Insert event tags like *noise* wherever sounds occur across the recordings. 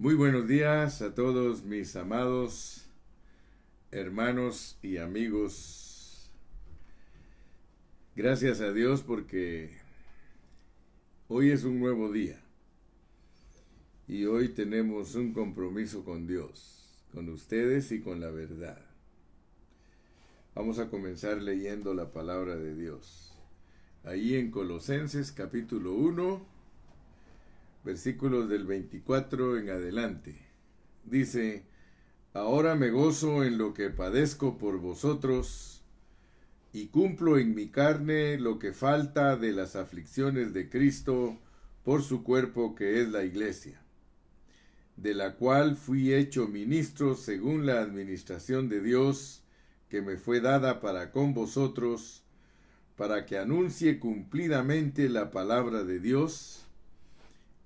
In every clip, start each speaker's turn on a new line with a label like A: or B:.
A: Muy buenos días a todos mis amados hermanos y amigos. Gracias a Dios porque hoy es un nuevo día y hoy tenemos un compromiso con Dios, con ustedes y con la verdad. Vamos a comenzar leyendo la palabra de Dios. Ahí en Colosenses capítulo 1 versículos del 24 en adelante. Dice, Ahora me gozo en lo que padezco por vosotros, y cumplo en mi carne lo que falta de las aflicciones de Cristo por su cuerpo que es la iglesia, de la cual fui hecho ministro según la administración de Dios que me fue dada para con vosotros, para que anuncie cumplidamente la palabra de Dios,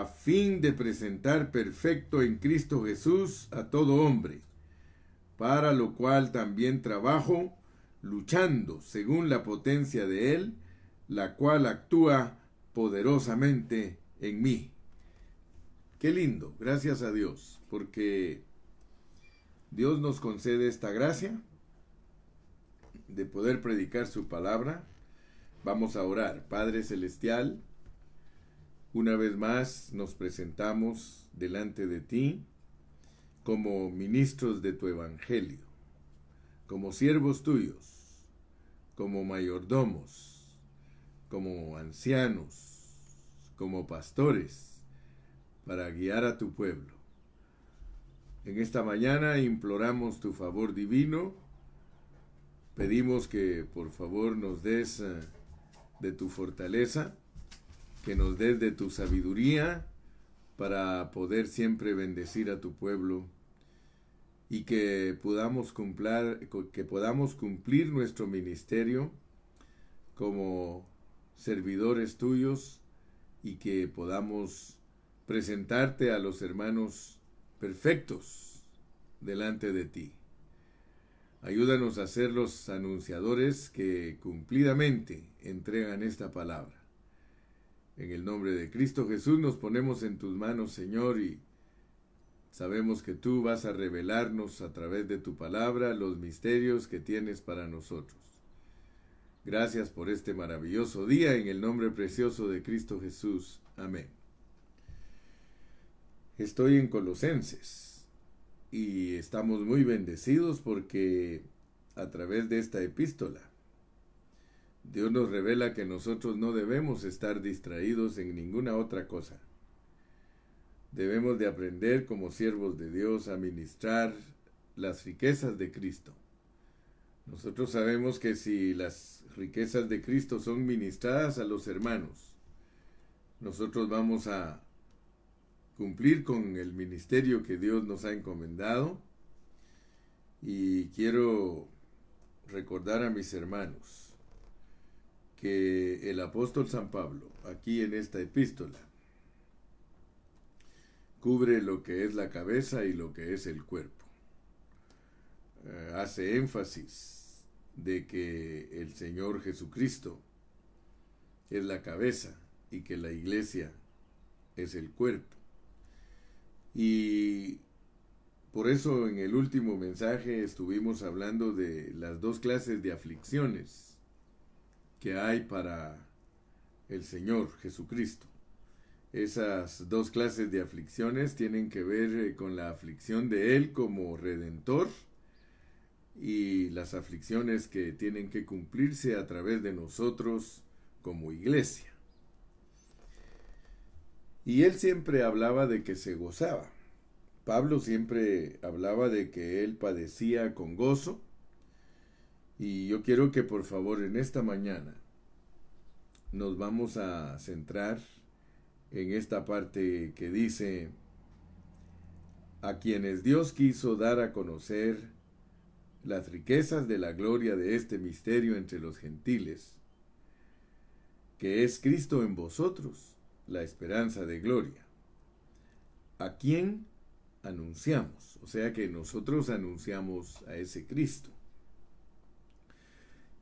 A: a fin de presentar perfecto en Cristo Jesús a todo hombre, para lo cual también trabajo, luchando según la potencia de Él, la cual actúa poderosamente en mí. Qué lindo, gracias a Dios, porque Dios nos concede esta gracia de poder predicar su palabra. Vamos a orar, Padre Celestial, una vez más nos presentamos delante de ti como ministros de tu Evangelio, como siervos tuyos, como mayordomos, como ancianos, como pastores, para guiar a tu pueblo. En esta mañana imploramos tu favor divino, pedimos que por favor nos des eh, de tu fortaleza, que nos des de tu sabiduría para poder siempre bendecir a tu pueblo y que podamos cumplir, que podamos cumplir nuestro ministerio como servidores tuyos y que podamos presentarte a los hermanos perfectos delante de ti. Ayúdanos a ser los anunciadores que cumplidamente entregan esta palabra. En el nombre de Cristo Jesús nos ponemos en tus manos, Señor, y sabemos que tú vas a revelarnos a través de tu palabra los misterios que tienes para nosotros. Gracias por este maravilloso día en el nombre precioso de Cristo Jesús. Amén. Estoy en Colosenses y estamos muy bendecidos porque a través de esta epístola Dios nos revela que nosotros no debemos estar distraídos en ninguna otra cosa. Debemos de aprender como siervos de Dios a ministrar las riquezas de Cristo. Nosotros sabemos que si las riquezas de Cristo son ministradas a los hermanos, nosotros vamos a cumplir con el ministerio que Dios nos ha encomendado. Y quiero recordar a mis hermanos que el apóstol San Pablo, aquí en esta epístola, cubre lo que es la cabeza y lo que es el cuerpo. Eh, hace énfasis de que el Señor Jesucristo es la cabeza y que la iglesia es el cuerpo. Y por eso en el último mensaje estuvimos hablando de las dos clases de aflicciones que hay para el Señor Jesucristo. Esas dos clases de aflicciones tienen que ver eh, con la aflicción de Él como redentor y las aflicciones que tienen que cumplirse a través de nosotros como iglesia. Y él siempre hablaba de que se gozaba. Pablo siempre hablaba de que él padecía con gozo y yo quiero que por favor en esta mañana nos vamos a centrar en esta parte que dice, a quienes Dios quiso dar a conocer las riquezas de la gloria de este misterio entre los gentiles, que es Cristo en vosotros, la esperanza de gloria, a quien anunciamos, o sea que nosotros anunciamos a ese Cristo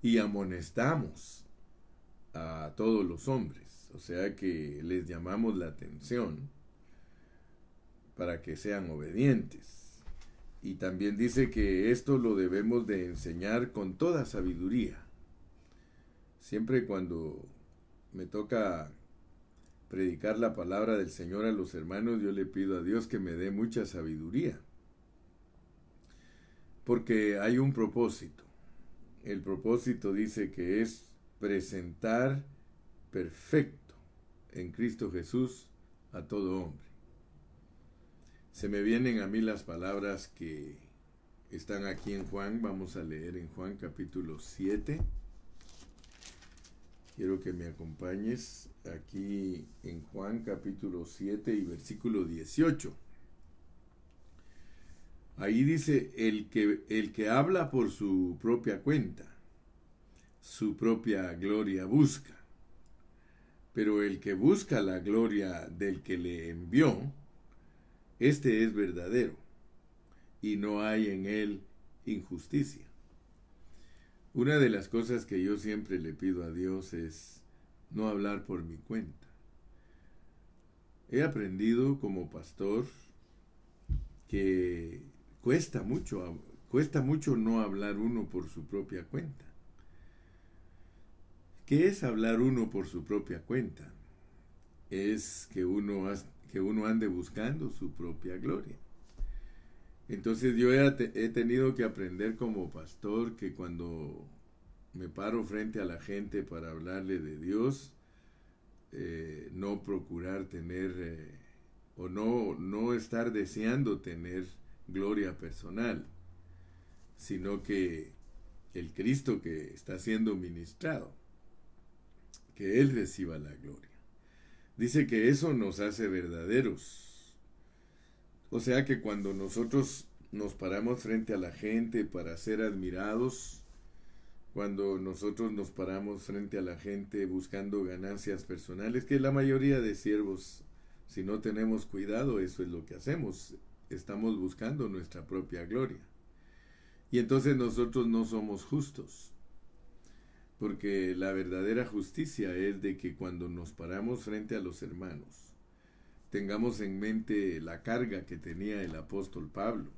A: y amonestamos a todos los hombres, o sea que les llamamos la atención para que sean obedientes. Y también dice que esto lo debemos de enseñar con toda sabiduría. Siempre cuando me toca predicar la palabra del Señor a los hermanos, yo le pido a Dios que me dé mucha sabiduría. Porque hay un propósito. El propósito dice que es presentar perfecto en Cristo Jesús a todo hombre. Se me vienen a mí las palabras que están aquí en Juan. Vamos a leer en Juan capítulo 7. Quiero que me acompañes aquí en Juan capítulo 7 y versículo 18. Ahí dice, el que, el que habla por su propia cuenta, su propia gloria busca. Pero el que busca la gloria del que le envió, este es verdadero, y no hay en él injusticia. Una de las cosas que yo siempre le pido a Dios es no hablar por mi cuenta. He aprendido como pastor que cuesta mucho, cuesta mucho no hablar uno por su propia cuenta. ¿Qué es hablar uno por su propia cuenta? Es que uno que uno ande buscando su propia gloria. Entonces yo he, tenido que aprender como pastor que cuando me paro frente a la gente para hablarle de Dios, eh, no procurar tener eh, o no, no estar deseando tener gloria personal, sino que el Cristo que está siendo ministrado, que Él reciba la gloria. Dice que eso nos hace verdaderos. O sea que cuando nosotros nos paramos frente a la gente para ser admirados, cuando nosotros nos paramos frente a la gente buscando ganancias personales, que la mayoría de siervos, si no tenemos cuidado, eso es lo que hacemos, estamos buscando nuestra propia gloria. Y entonces nosotros no somos justos porque la verdadera justicia es de que cuando nos paramos frente a los hermanos, tengamos en mente la carga que tenía el apóstol Pablo.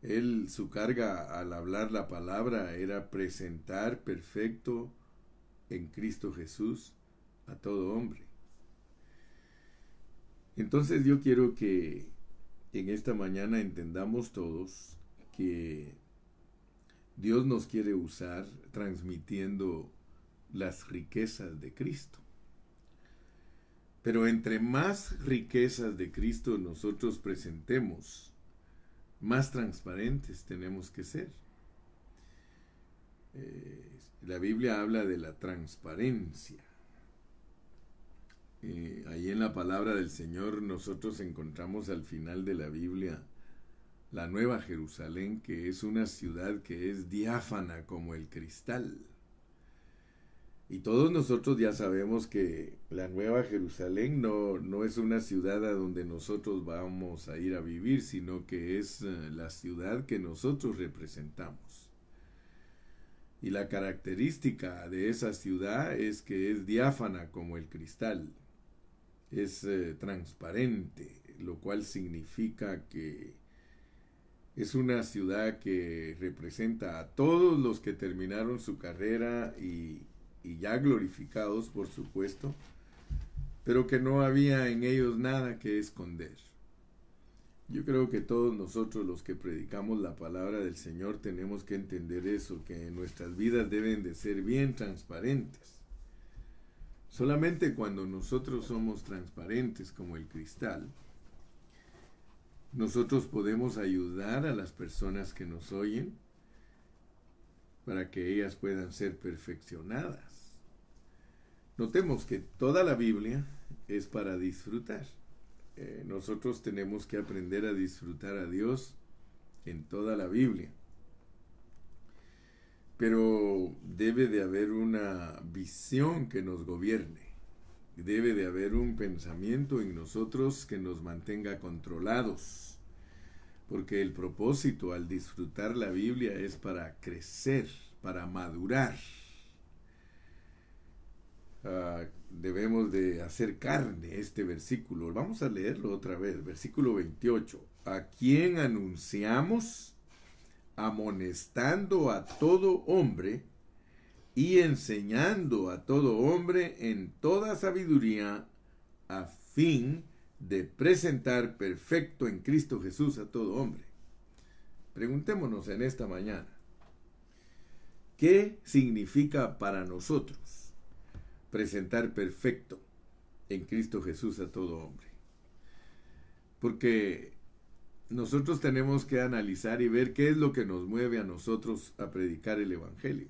A: Él, su carga al hablar la palabra era presentar perfecto en Cristo Jesús a todo hombre. Entonces yo quiero que en esta mañana entendamos todos que Dios nos quiere usar transmitiendo las riquezas de Cristo. Pero entre más riquezas de Cristo nosotros presentemos, más transparentes tenemos que ser. Eh, la Biblia habla de la transparencia. Eh, ahí en la palabra del Señor nosotros encontramos al final de la Biblia la Nueva Jerusalén, que es una ciudad que es diáfana como el cristal. Y todos nosotros ya sabemos que la Nueva Jerusalén no, no es una ciudad a donde nosotros vamos a ir a vivir, sino que es eh, la ciudad que nosotros representamos. Y la característica de esa ciudad es que es diáfana como el cristal, es eh, transparente, lo cual significa que es una ciudad que representa a todos los que terminaron su carrera y, ya glorificados, por supuesto, pero que no había en ellos nada que esconder. Yo creo que todos nosotros los que predicamos la palabra del Señor tenemos que entender eso, que nuestras vidas deben de ser bien transparentes. Solamente cuando nosotros somos transparentes como el cristal, nosotros podemos ayudar a las personas que nos oyen para que ellas puedan ser perfeccionadas. Notemos que toda la Biblia es para disfrutar. eh, nosotros tenemos que aprender a disfrutar a Dios en toda la Biblia. Pero debe de haber una visión que nos gobierne. Debe de haber un pensamiento en nosotros que nos mantenga controlados. Porque el propósito al disfrutar la Biblia es para crecer, para madurar. Ah, debemos de hacer carne este versículo. Vamos a leerlo otra vez, versículo 28. ¿A quién anunciamos? Amonestando a todo hombre y enseñando a todo hombre en toda sabiduría a fin de presentar perfecto en Cristo Jesús a todo hombre. Preguntémonos en esta mañana, ¿qué significa para nosotros presentar perfecto en Cristo Jesús a todo hombre. Porque nosotros tenemos que analizar y ver qué es lo que nos mueve a nosotros a predicar el Evangelio.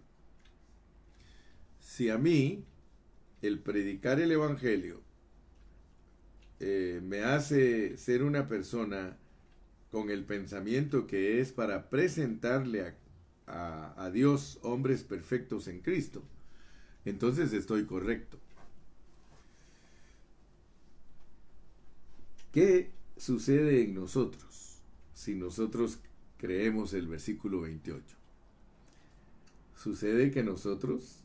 A: Si a mí el predicar el Evangelio eh, me hace ser una persona con el pensamiento que es para presentarle a Dios hombres perfectos en Cristo, entonces estoy correcto. ¿Qué sucede en nosotros si nosotros creemos el versículo 28? Sucede que nosotros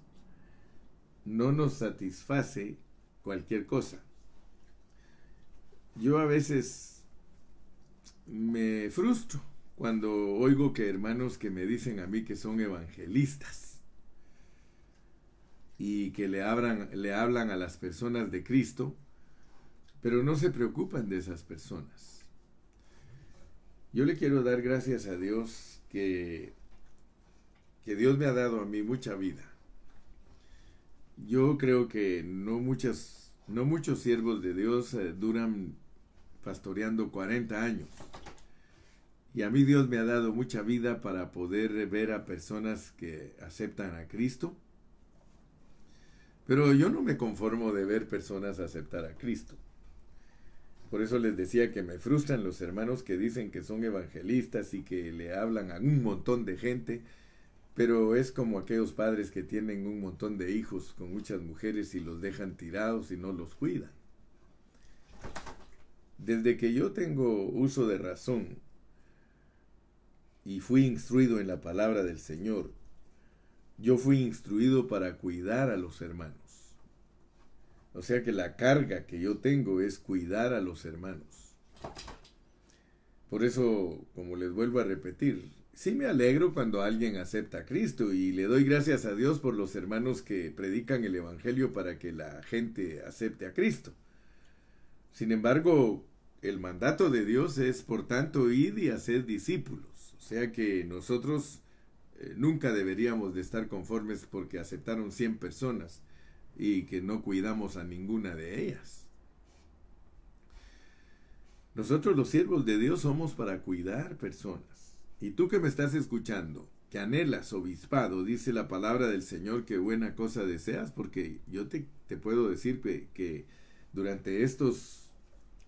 A: no nos satisface cualquier cosa. Yo a veces me frustro cuando oigo que hermanos que me dicen a mí que son evangelistas y que le, abran, le hablan a las personas de Cristo, pero no se preocupan de esas personas. Yo le quiero dar gracias a Dios que, que Dios me ha dado a mí mucha vida. Yo creo que no, muchas, no muchos siervos de Dios eh, duran pastoreando 40 años. Y a mí Dios me ha dado mucha vida para poder ver a personas que aceptan a Cristo pero yo no me conformo de ver personas aceptar a Cristo. Por eso les decía que me frustran los hermanos que dicen que son evangelistas y que le hablan a un montón de gente, pero es como aquellos padres que tienen un montón de hijos con muchas mujeres y los dejan tirados y no los cuidan. Desde que yo tengo uso de razón y fui instruido en la palabra del Señor, yo fui instruido para cuidar a los hermanos. O sea que la carga que yo tengo es cuidar a los hermanos. Por eso, como les vuelvo a repetir, sí me alegro cuando alguien acepta a Cristo y le doy gracias a Dios por los hermanos que predican el Evangelio para que la gente acepte a Cristo. Sin embargo, el mandato de Dios es, por tanto, ir y hacer discípulos. O sea que nosotros eh, nunca deberíamos de estar conformes porque aceptaron 100 personas y que no cuidamos a ninguna de ellas. Nosotros los siervos de Dios somos para cuidar personas. Y tú que me estás escuchando, que anhelas obispado, dice la palabra del Señor que buena cosa deseas, porque yo te, te puedo decir que, que durante estos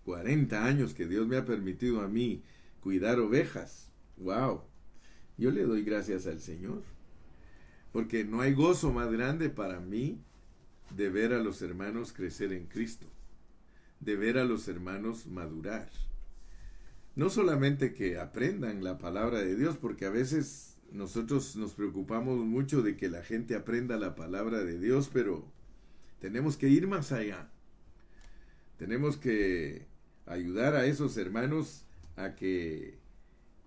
A: 40 años que Dios me ha permitido a mí cuidar ovejas, wow, yo le doy gracias al Señor. Porque no hay gozo más grande para mí de ver a los hermanos crecer en Cristo, de ver a los hermanos madurar. No solamente que aprendan la palabra de Dios, porque a veces nosotros nos preocupamos mucho de que la gente aprenda la palabra de Dios, pero tenemos que ir más allá. Tenemos que ayudar a esos hermanos a que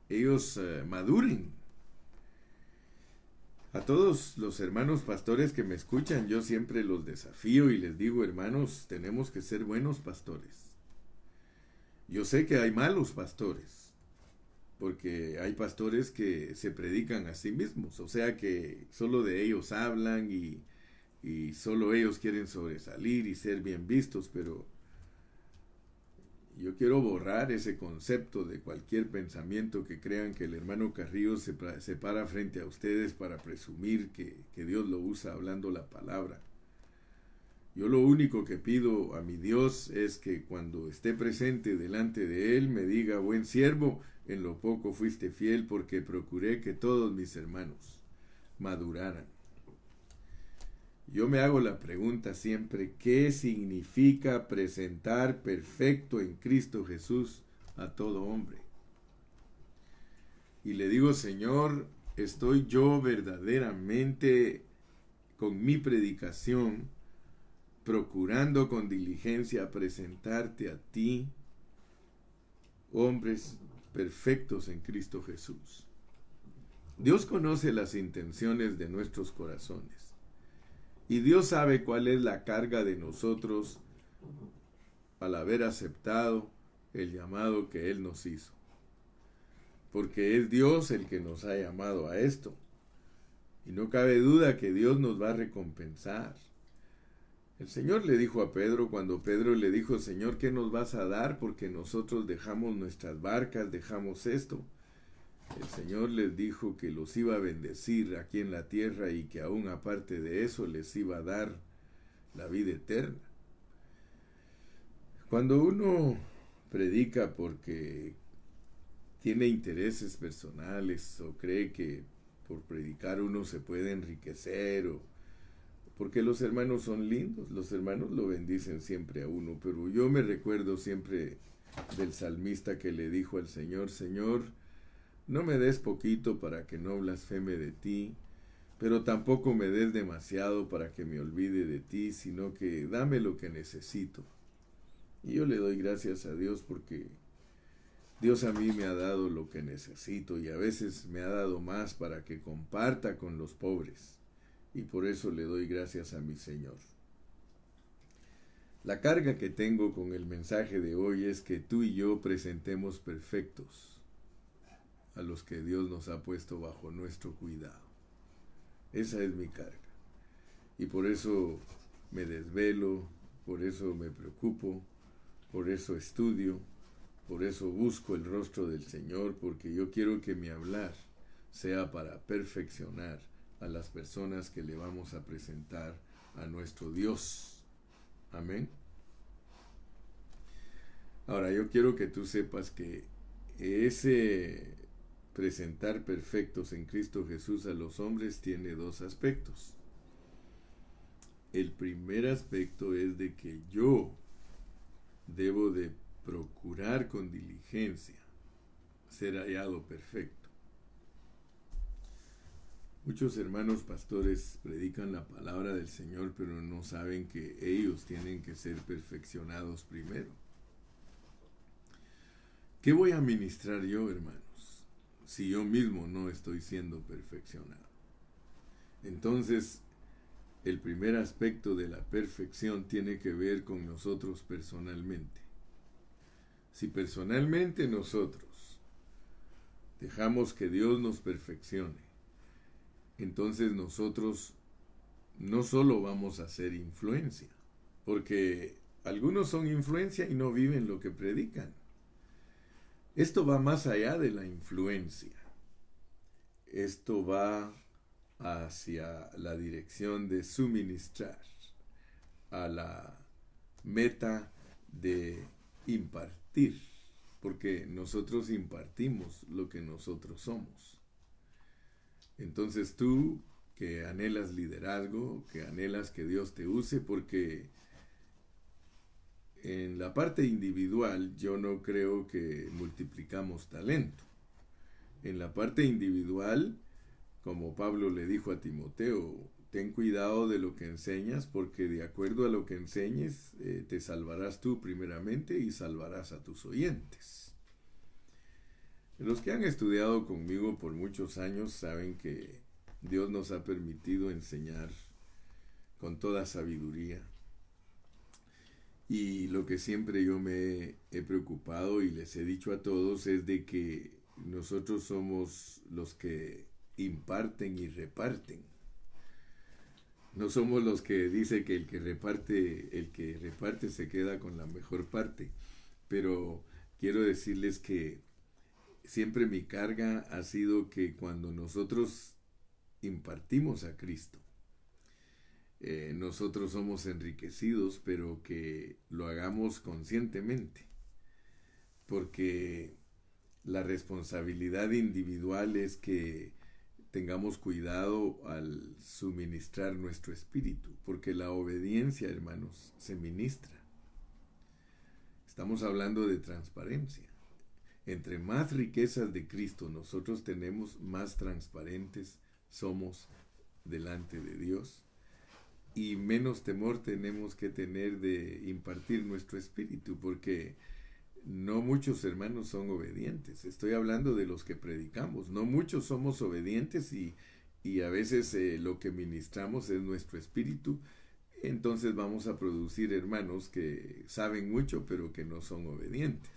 A: ellos eh, maduren a todos los hermanos pastores que me escuchan, yo siempre los desafío y les digo, hermanos, tenemos que ser buenos pastores. Yo sé que hay malos pastores, porque hay pastores que se predican a sí mismos, o sea que solo de ellos hablan y, solo ellos quieren sobresalir y ser bien vistos, pero yo quiero borrar ese concepto de cualquier pensamiento que crean que el hermano Carrillo se, para frente a ustedes para presumir que, que Dios lo usa hablando la palabra. Yo lo único que pido a mi Dios es que cuando esté presente delante de Él me diga, buen siervo, en lo poco fuiste fiel porque procuré que todos mis hermanos maduraran. Yo me hago la pregunta siempre, ¿qué significa presentar perfecto en Cristo Jesús a todo hombre? Y le digo, Señor, estoy yo verdaderamente con mi predicación procurando con diligencia presentarte a ti, hombres perfectos en Cristo Jesús. Dios conoce las intenciones de nuestros corazones y Dios sabe cuál es la carga de nosotros al haber aceptado el llamado que Él nos hizo. Porque es Dios el que nos ha llamado a esto. Y no cabe duda que Dios nos va a recompensar. El Señor le dijo a Pedro cuando Pedro le dijo, Señor, ¿qué nos vas a dar? Porque nosotros dejamos nuestras barcas, dejamos esto. El Señor les dijo que los iba a bendecir aquí en la tierra y que aún aparte de eso les iba a dar la vida eterna. Cuando uno predica porque tiene intereses personales o cree que por predicar uno se puede enriquecer o porque los hermanos son lindos, los hermanos lo bendicen siempre a uno, pero yo me recuerdo siempre del salmista que le dijo al Señor, Señor, no me des poquito para que no blasfeme de ti, pero tampoco me des demasiado para que me olvide de ti, sino que dame lo que necesito. Y yo le doy gracias a Dios porque Dios a mí me ha dado lo que necesito y a veces me ha dado más para que comparta con los pobres y por eso le doy gracias a mi Señor. La carga que tengo con el mensaje de hoy es que tú y yo presentemos perfectos a los que Dios nos ha puesto bajo nuestro cuidado. Esa es mi carga. Y por eso me desvelo, por eso me preocupo, por eso estudio, por eso busco el rostro del Señor, porque yo quiero que mi hablar sea para perfeccionar a las personas que le vamos a presentar a nuestro Dios. Amén. Ahora yo quiero que tú sepas que ese presentar perfectos en Cristo Jesús a los hombres tiene dos aspectos. El primer aspecto es de que yo debo de procurar con diligencia ser hallado perfecto. Muchos hermanos pastores predican la palabra del Señor, pero no saben que ellos tienen que ser perfeccionados primero. ¿Qué voy a ministrar yo, hermanos, si yo mismo no estoy siendo perfeccionado? Entonces, el primer aspecto de la perfección tiene que ver con nosotros personalmente. Si personalmente nosotros dejamos que Dios nos perfeccione, entonces nosotros no solo vamos a ser influencia, porque algunos son influencia y no viven lo que predican. Esto va más allá de la influencia. Esto va hacia la dirección de suministrar a la meta de impartir, porque nosotros impartimos lo que nosotros somos. Entonces tú que anhelas liderazgo, que anhelas que Dios te use, porque en la parte individual yo no creo que multiplicamos talento. En la parte individual, como Pablo le dijo a Timoteo, ten cuidado de lo que enseñas, porque de acuerdo a lo que enseñes, eh, te salvarás tú primeramente y salvarás a tus oyentes. Los que han estudiado conmigo por muchos años saben que Dios nos ha permitido enseñar con toda sabiduría. Y lo que siempre yo me he preocupado y les he dicho a todos es de que nosotros somos los que imparten y reparten. No somos los que dice que el que reparte, el que reparte se queda con la mejor parte. Pero quiero decirles que siempre mi carga ha sido que cuando nosotros impartimos a Cristo, eh, nosotros somos enriquecidos, pero que lo hagamos conscientemente, porque la responsabilidad individual es que tengamos cuidado al suministrar nuestro espíritu, porque la obediencia, hermanos, se ministra. Estamos hablando de transparencia. Entre más riquezas de Cristo nosotros tenemos, más transparentes somos delante de Dios y menos temor tenemos que tener de impartir nuestro espíritu, porque no muchos hermanos son obedientes. Estoy hablando de los que predicamos. No muchos somos obedientes y, y a veces eh, lo que ministramos es nuestro espíritu. Entonces vamos a producir hermanos que saben mucho pero que no son obedientes.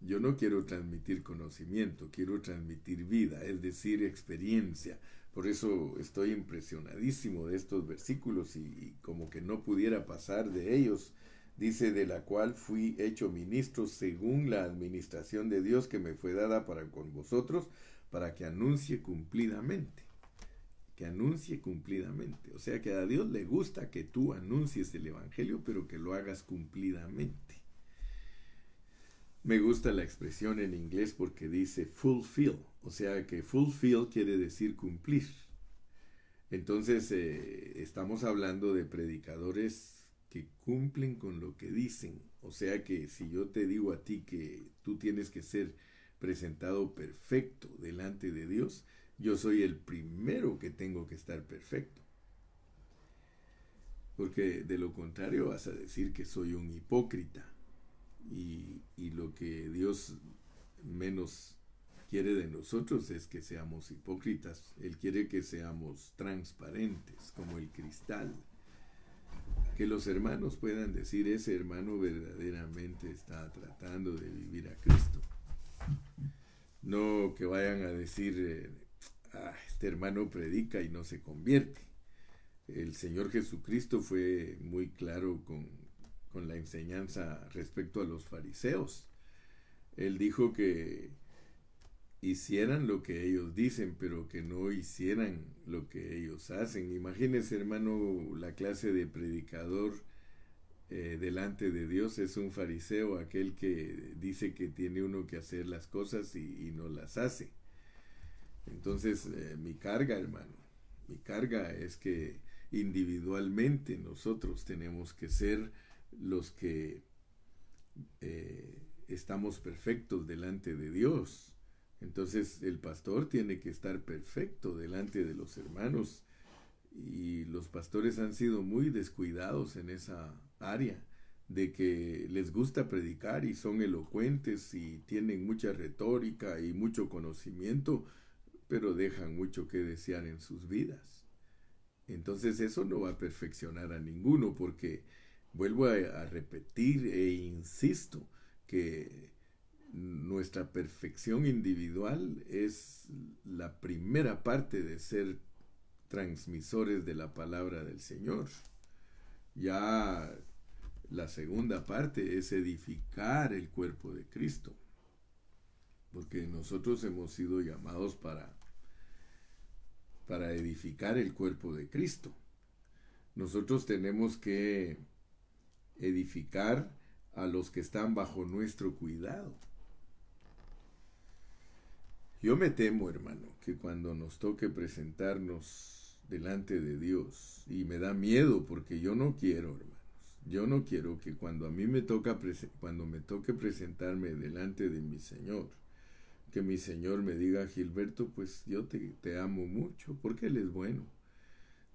A: Yo no quiero transmitir conocimiento, quiero transmitir vida, es decir, experiencia. Por eso estoy impresionadísimo de estos versículos y, como que no pudiera pasar de ellos. Dice, de la cual fui hecho ministro según la administración de Dios que me fue dada para con vosotros, para que anuncie cumplidamente. Que anuncie cumplidamente. O sea que a Dios le gusta que tú anuncies el Evangelio, pero que lo hagas cumplidamente. Me gusta la expresión en inglés porque dice fulfill, o sea que fulfill quiere decir cumplir. Entonces eh, estamos hablando de predicadores que cumplen con lo que dicen. O sea que si yo te digo a ti que tú tienes que ser presentado perfecto delante de Dios, yo soy el primero que tengo que estar perfecto. Porque de lo contrario vas a decir que soy un hipócrita y, lo que Dios menos quiere de nosotros es que seamos hipócritas. Él quiere que seamos transparentes como el cristal. Que los hermanos puedan decir, ese hermano verdaderamente está tratando de vivir a Cristo. No que vayan a decir, eh, ah, este hermano predica y no se convierte. El Señor Jesucristo fue muy claro con con la enseñanza respecto a los fariseos. Él dijo que hicieran lo que ellos dicen, pero que no hicieran lo que ellos hacen. Imagínese, hermano, la clase de predicador eh, delante de Dios es un fariseo, aquel que dice que tiene uno que hacer las cosas y, no las hace. Entonces, eh, mi carga, hermano, mi carga es que individualmente nosotros tenemos que ser los que eh, estamos perfectos delante de Dios. Entonces el pastor tiene que estar perfecto delante de los hermanos y los pastores han sido muy descuidados en esa área de que les gusta predicar y son elocuentes y tienen mucha retórica y mucho conocimiento, pero dejan mucho que desear en sus vidas. Entonces eso no va a perfeccionar a ninguno porque Vuelvo a, repetir e insisto que nuestra perfección individual es la primera parte de ser transmisores de la palabra del Señor. Ya la segunda parte es edificar el cuerpo de Cristo, porque nosotros hemos sido llamados para para edificar el cuerpo de Cristo. Nosotros tenemos que edificar a los que están bajo nuestro cuidado. Yo me temo, hermano, que cuando nos toque presentarnos delante de Dios, y me da miedo porque yo no quiero, hermanos, yo no quiero que cuando a mí me toca cuando me toque presentarme delante de mi Señor, que mi Señor me diga, Gilberto, pues yo te, te amo mucho, porque Él es bueno.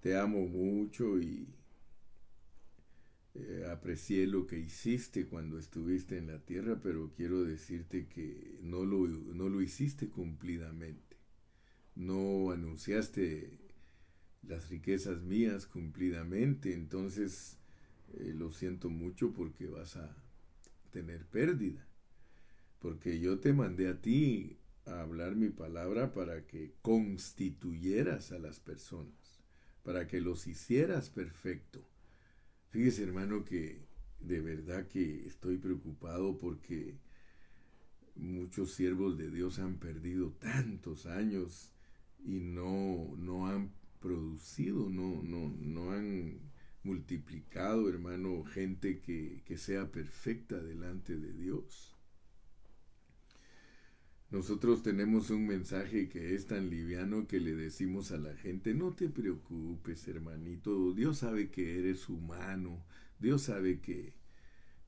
A: Te amo mucho y, eh, aprecié lo que hiciste cuando estuviste en la tierra, pero quiero decirte que no lo, no lo hiciste cumplidamente. No anunciaste las riquezas mías cumplidamente, entonces eh, lo siento mucho porque vas a tener pérdida. Porque yo te mandé a ti a hablar mi palabra para que constituyeras a las personas, para que los hicieras perfecto Fíjese, hermano, que de verdad que estoy preocupado porque muchos siervos de Dios han perdido tantos años y no, no han producido, no, no, no han multiplicado, hermano, gente que, que sea perfecta delante de Dios. Nosotros tenemos un mensaje que es tan liviano que le decimos a la gente, no te preocupes, hermanito, Dios sabe que eres humano, Dios sabe que,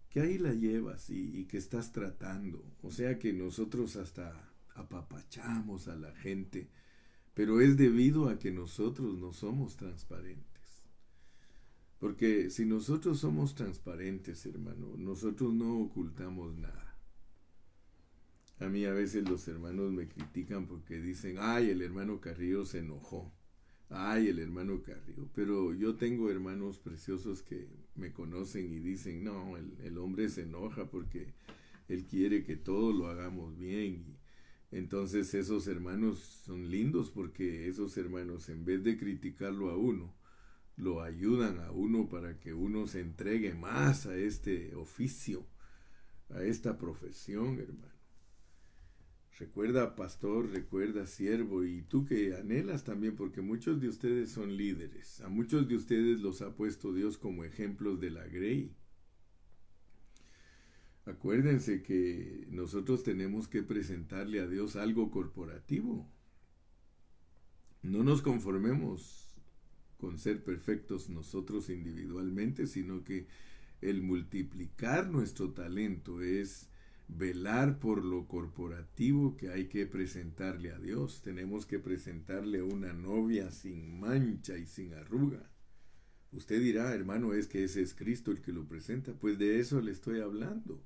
A: que ahí la llevas y, y que estás tratando. O sea que nosotros hasta apapachamos a la gente, pero es debido a que nosotros no somos transparentes. Porque si nosotros somos transparentes, hermano, nosotros no ocultamos nada. A mí a veces los hermanos me critican porque dicen, ay, el hermano Carrillo se enojó. Ay, el hermano Carrillo. Pero yo tengo hermanos preciosos que me conocen y dicen, no, el, hombre se enoja porque él quiere que todo lo hagamos bien. Y entonces esos hermanos son lindos porque esos hermanos en vez de criticarlo a uno, lo ayudan a uno para que uno se entregue más a este oficio, a esta profesión, hermano. Recuerda pastor, recuerda siervo y tú que anhelas también porque muchos de ustedes son líderes. A muchos de ustedes los ha puesto Dios como ejemplos de la Grey. Acuérdense que nosotros tenemos que presentarle a Dios algo corporativo. No nos conformemos con ser perfectos nosotros individualmente, sino que el multiplicar nuestro talento es velar por lo corporativo que hay que presentarle a Dios. Tenemos que presentarle una novia sin mancha y sin arruga. Usted dirá, hermano, es que ese es Cristo el que lo presenta. Pues de eso le estoy hablando.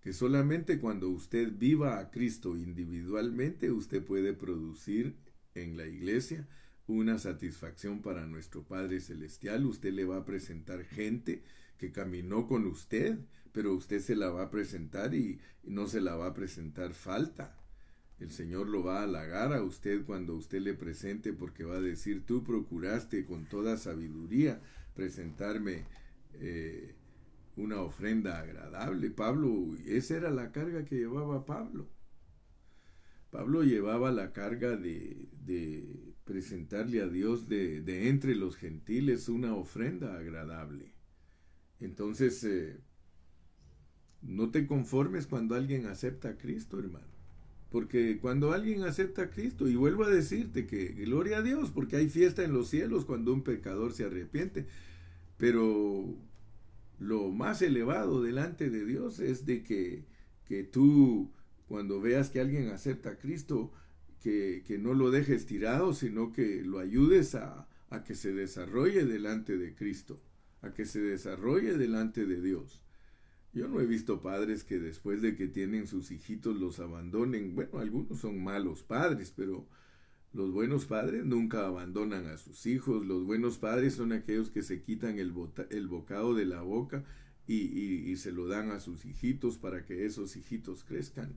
A: Que solamente cuando usted viva a Cristo individualmente, usted puede producir en la iglesia una satisfacción para nuestro Padre Celestial. Usted le va a presentar gente que caminó con usted, pero usted se la va a presentar y, no se la va a presentar falta. El Señor lo va a halagar a usted cuando usted le presente porque va a decir, tú procuraste con toda sabiduría presentarme eh, una ofrenda agradable. Pablo, esa era la carga que llevaba Pablo. Pablo llevaba la carga de, presentarle a Dios de, de, entre los gentiles una ofrenda agradable. Entonces, eh, no te conformes cuando alguien acepta a Cristo, hermano. Porque cuando alguien acepta a Cristo, y vuelvo a decirte que gloria a Dios, porque hay fiesta en los cielos cuando un pecador se arrepiente, pero lo más elevado delante de Dios es de que, que tú, cuando veas que alguien acepta a Cristo, que, que no lo dejes tirado, sino que lo ayudes a, a que se desarrolle delante de Cristo, a que se desarrolle delante de Dios. Yo no he visto padres que después de que tienen sus hijitos los abandonen. Bueno, algunos son malos padres, pero los buenos padres nunca abandonan a sus hijos. Los buenos padres son aquellos que se quitan el, bocado de la boca y se lo dan a sus hijitos para que esos hijitos crezcan.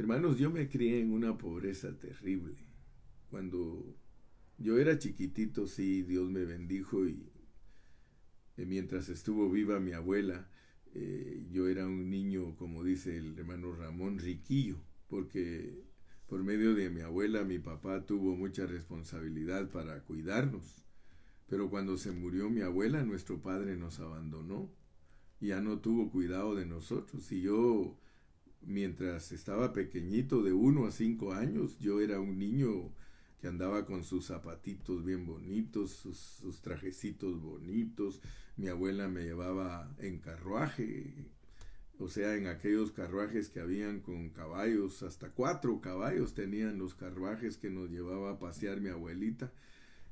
A: Hermanos, yo me crié en una pobreza terrible. Cuando yo era chiquitito, sí, Dios me bendijo y mientras estuvo viva mi abuela, eh, yo era un niño, como dice el hermano Ramón, riquillo, porque por medio de mi abuela mi papá tuvo mucha responsabilidad para cuidarnos. Pero cuando se murió mi abuela, nuestro padre nos abandonó. Ya no tuvo cuidado de nosotros. Y yo, mientras estaba pequeñito, de uno a cinco años, yo era un niño que andaba con sus zapatitos bien bonitos, sus, trajecitos bonitos. Mi abuela me llevaba en carruaje, o sea, en aquellos carruajes que habían con caballos, hasta cuatro caballos tenían los carruajes que nos llevaba a pasear mi abuelita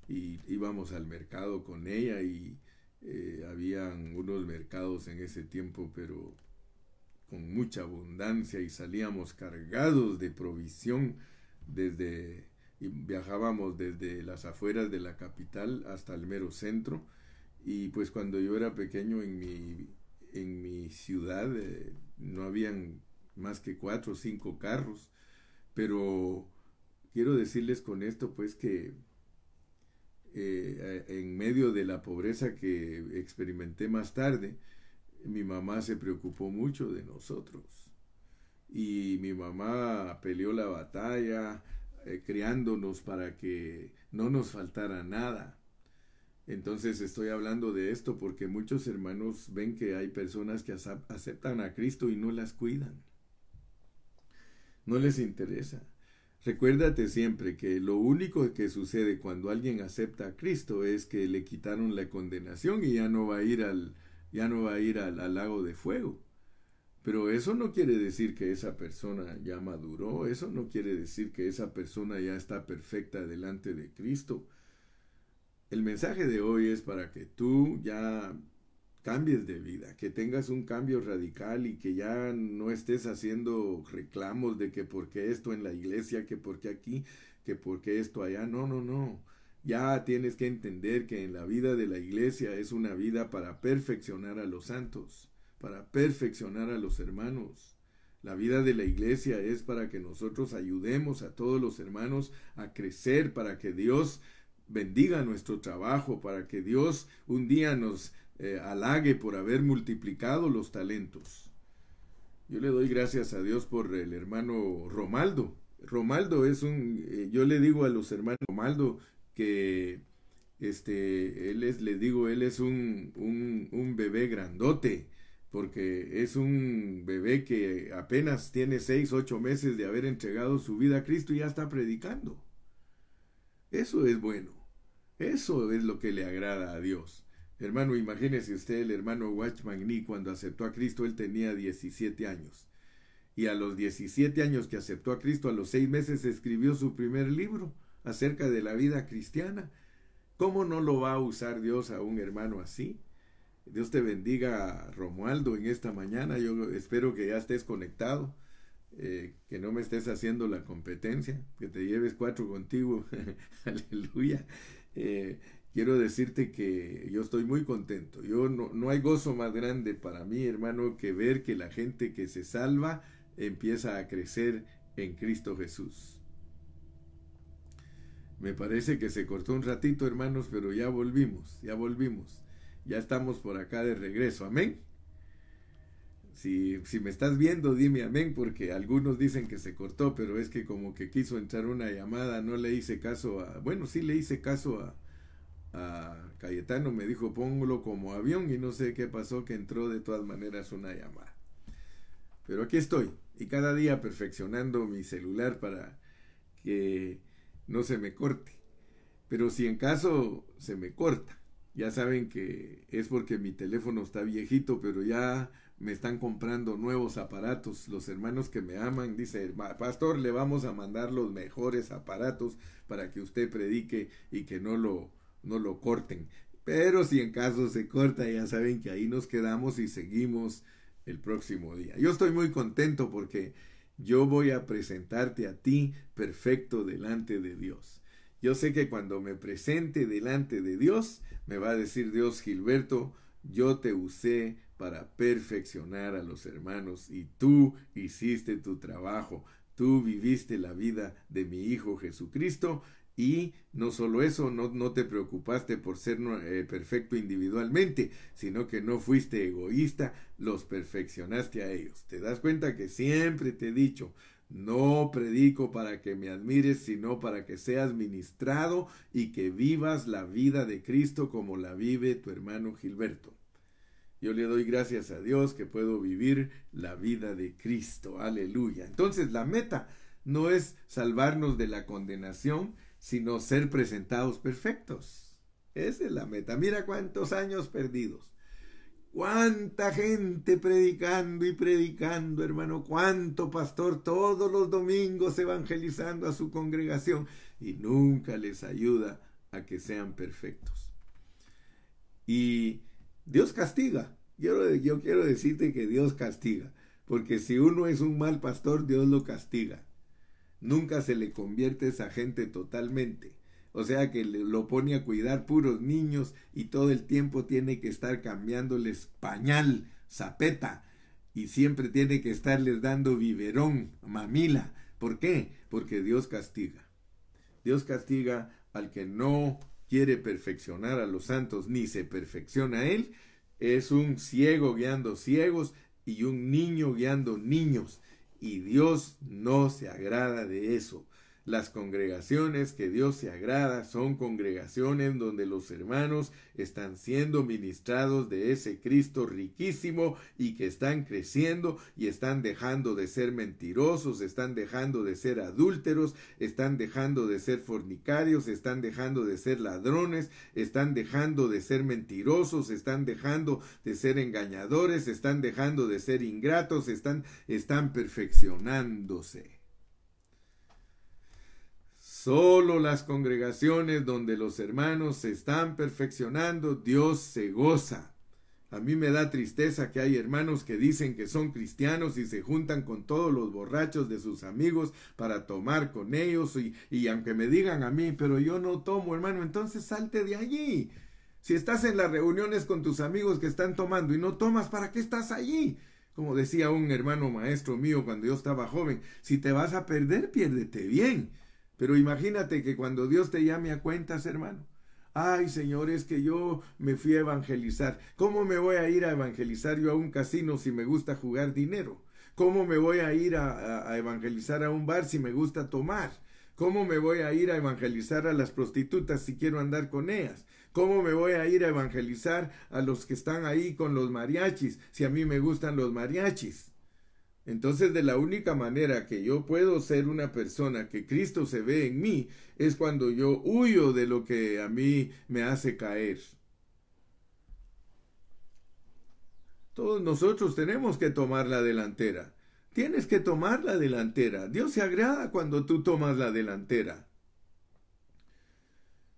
A: y íbamos al mercado con ella y eh, habían unos mercados en ese tiempo, pero con mucha abundancia y salíamos cargados de provisión desde y viajábamos desde las afueras de la capital hasta el mero centro. Y pues cuando yo era pequeño en mi, en mi ciudad eh, no habían más que cuatro o cinco carros. Pero quiero decirles con esto pues que eh, en medio de la pobreza que experimenté más tarde mi mamá se preocupó mucho de nosotros. Y mi mamá peleó la batalla eh, creándonos para que no nos faltara nada. Entonces estoy hablando de esto porque muchos hermanos ven que hay personas que aceptan a Cristo y no las cuidan. No les interesa. Recuérdate siempre que lo único que sucede cuando alguien acepta a Cristo es que le quitaron la condenación y ya no va a ir al, ya no va a ir al lago de fuego. Pero eso no quiere decir que esa persona ya maduró, eso no quiere decir que esa persona ya está perfecta delante de Cristo. El mensaje de hoy es para que tú ya cambies de vida, que tengas un cambio radical y que ya no estés haciendo reclamos de que por qué esto en la iglesia, que por qué aquí, que por qué esto allá. No, no, no. Ya tienes que entender que en la vida de la iglesia es una vida para perfeccionar a los santos, para perfeccionar a los hermanos. La vida de la iglesia es para que nosotros ayudemos a todos los hermanos a crecer, para que Dios bendiga nuestro trabajo, para que Dios un día nos eh, halague por haber multiplicado los talentos. Yo le doy gracias a Dios por el hermano Romaldo. Romaldo es un, eh, yo le digo a los hermanos Romaldo que este, él es, le digo, él es un, un, un bebé grandote, porque es un bebé que apenas tiene seis, ocho meses de haber entregado su vida a Cristo y ya está predicando. Eso es bueno. Eso es lo que le agrada a Dios. Hermano, imagínese usted el hermano Watchman Nee cuando aceptó a Cristo, él tenía 17 años. Y a los 17 años que aceptó a Cristo, a los seis meses escribió su primer libro acerca de la vida cristiana. ¿Cómo no lo va a usar Dios a un hermano así? Dios te bendiga, Romualdo, en esta mañana. Yo espero que ya estés conectado, eh, que no me estés haciendo la competencia, que te lleves cuatro contigo. *laughs* Aleluya. Eh, quiero decirte que yo estoy muy contento. Yo no, no hay gozo más grande para mí, hermano, que ver que la gente que se salva empieza a crecer en Cristo Jesús. Me parece que se cortó un ratito, hermanos, pero ya volvimos, ya volvimos. Ya estamos por acá de regreso. Amén. Si, si, me estás viendo, dime amén, porque algunos dicen que se cortó, pero es que como que quiso entrar una llamada, no le hice caso a... Bueno, sí le hice caso a, a Cayetano me dijo póngalo como avión y no sé qué pasó que entró de todas maneras una llamada. Pero aquí estoy y cada día perfeccionando mi celular para que no se me corte. Pero si en caso se me corta, ya saben que es porque mi teléfono está viejito, pero ya me están comprando nuevos aparatos. Los hermanos que me aman, dice, pastor, le vamos a mandar los mejores aparatos para que usted predique y que no lo no lo corten. Pero si en caso se corta, ya saben que ahí nos quedamos y seguimos el próximo día. Yo estoy muy contento porque yo voy a presentarte a ti perfecto delante de Dios. Yo sé que cuando me presente delante de Dios, me va a decir Dios, Gilberto, yo te usé para perfeccionar a los hermanos y tú hiciste tu trabajo, tú viviste la vida de mi Hijo Jesucristo y no solo eso, no, no te preocupaste por ser eh, perfecto individualmente, sino que no fuiste egoísta, los perfeccionaste a ellos. ¿Te das cuenta que siempre te he dicho, no predico para que me admires, sino para que seas ministrado y que vivas la vida de Cristo como la vive tu hermano Gilberto? Yo le doy gracias a Dios que puedo vivir la vida de Cristo. Aleluya. Entonces la meta no es salvarnos de la condenación, sino ser presentados perfectos. Esa es la meta. Mira cuántos años perdidos. Cuánta gente predicando y predicando, hermano. Cuánto pastor todos los domingos evangelizando a su congregación y nunca les ayuda a que sean perfectos. Y Dios castiga. Yo, quiero decirte que Dios castiga. Porque si uno es un mal pastor, Dios lo castiga nunca se le convierte esa gente totalmente. O sea que lo pone a cuidar puros niños y todo el tiempo tiene que estar cambiándoles pañal, zapeta, y siempre tiene que estarles dando biberón, mamila. ¿Por qué? Porque Dios castiga. Dios castiga al que no quiere perfeccionar a los santos ni se perfecciona a él. Es un ciego guiando ciegos y un niño guiando niños y Dios no se agrada de eso. Las congregaciones que Dios se agrada son congregaciones donde los hermanos están siendo ministrados de ese Cristo riquísimo y que están creciendo y están dejando de ser mentirosos, están dejando de ser adúlteros, están dejando de ser fornicarios, están dejando de ser ladrones, están dejando de ser mentirosos, están dejando de ser engañadores, están dejando de ser ingratos, están, están perfeccionándose. Solo las congregaciones donde los hermanos se están perfeccionando, Dios se goza. A mí me da tristeza que hay hermanos que dicen que son cristianos y se juntan con todos los borrachos de sus amigos para tomar con ellos y, y aunque me digan a mí, pero yo no tomo, hermano, entonces salte de allí. Si estás en las reuniones con tus amigos que están tomando y no tomas, ¿para qué estás allí? Como decía un hermano maestro mío cuando yo estaba joven, si te vas a perder, piérdete bien. Pero imagínate que cuando Dios te llame a cuentas, hermano. Ay, Señor, es que yo me fui a evangelizar. ¿Cómo me voy a ir a evangelizar yo a un casino si me gusta jugar dinero? ¿Cómo me voy a ir a, a evangelizar a un bar si me gusta tomar? ¿Cómo me voy a ir a evangelizar a las prostitutas si quiero andar con ellas? ¿Cómo me voy a ir a evangelizar a los que están ahí con los mariachis si a mí me gustan los mariachis? Entonces, de la única manera que yo puedo ser una persona que Cristo se ve en mí es cuando yo huyo de lo que a mí me hace caer. Todos nosotros tenemos que tomar la delantera. Tienes que tomar la delantera. Dios se agrada cuando tú tomas la delantera.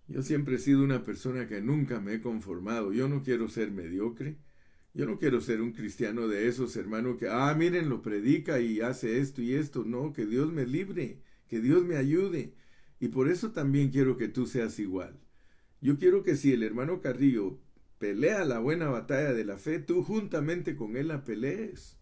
A: Yo siempre he sido una persona que nunca me he conformado. Yo no quiero ser mediocre. Yo no quiero ser un cristiano de esos, hermano, que, ah, miren, lo predica y hace esto y esto. No, que Dios me libre, que Dios me ayude. Y por eso también quiero que tú seas igual. Yo quiero que si el hermano Carrillo pelea la buena batalla de la fe, tú juntamente con él la pelees.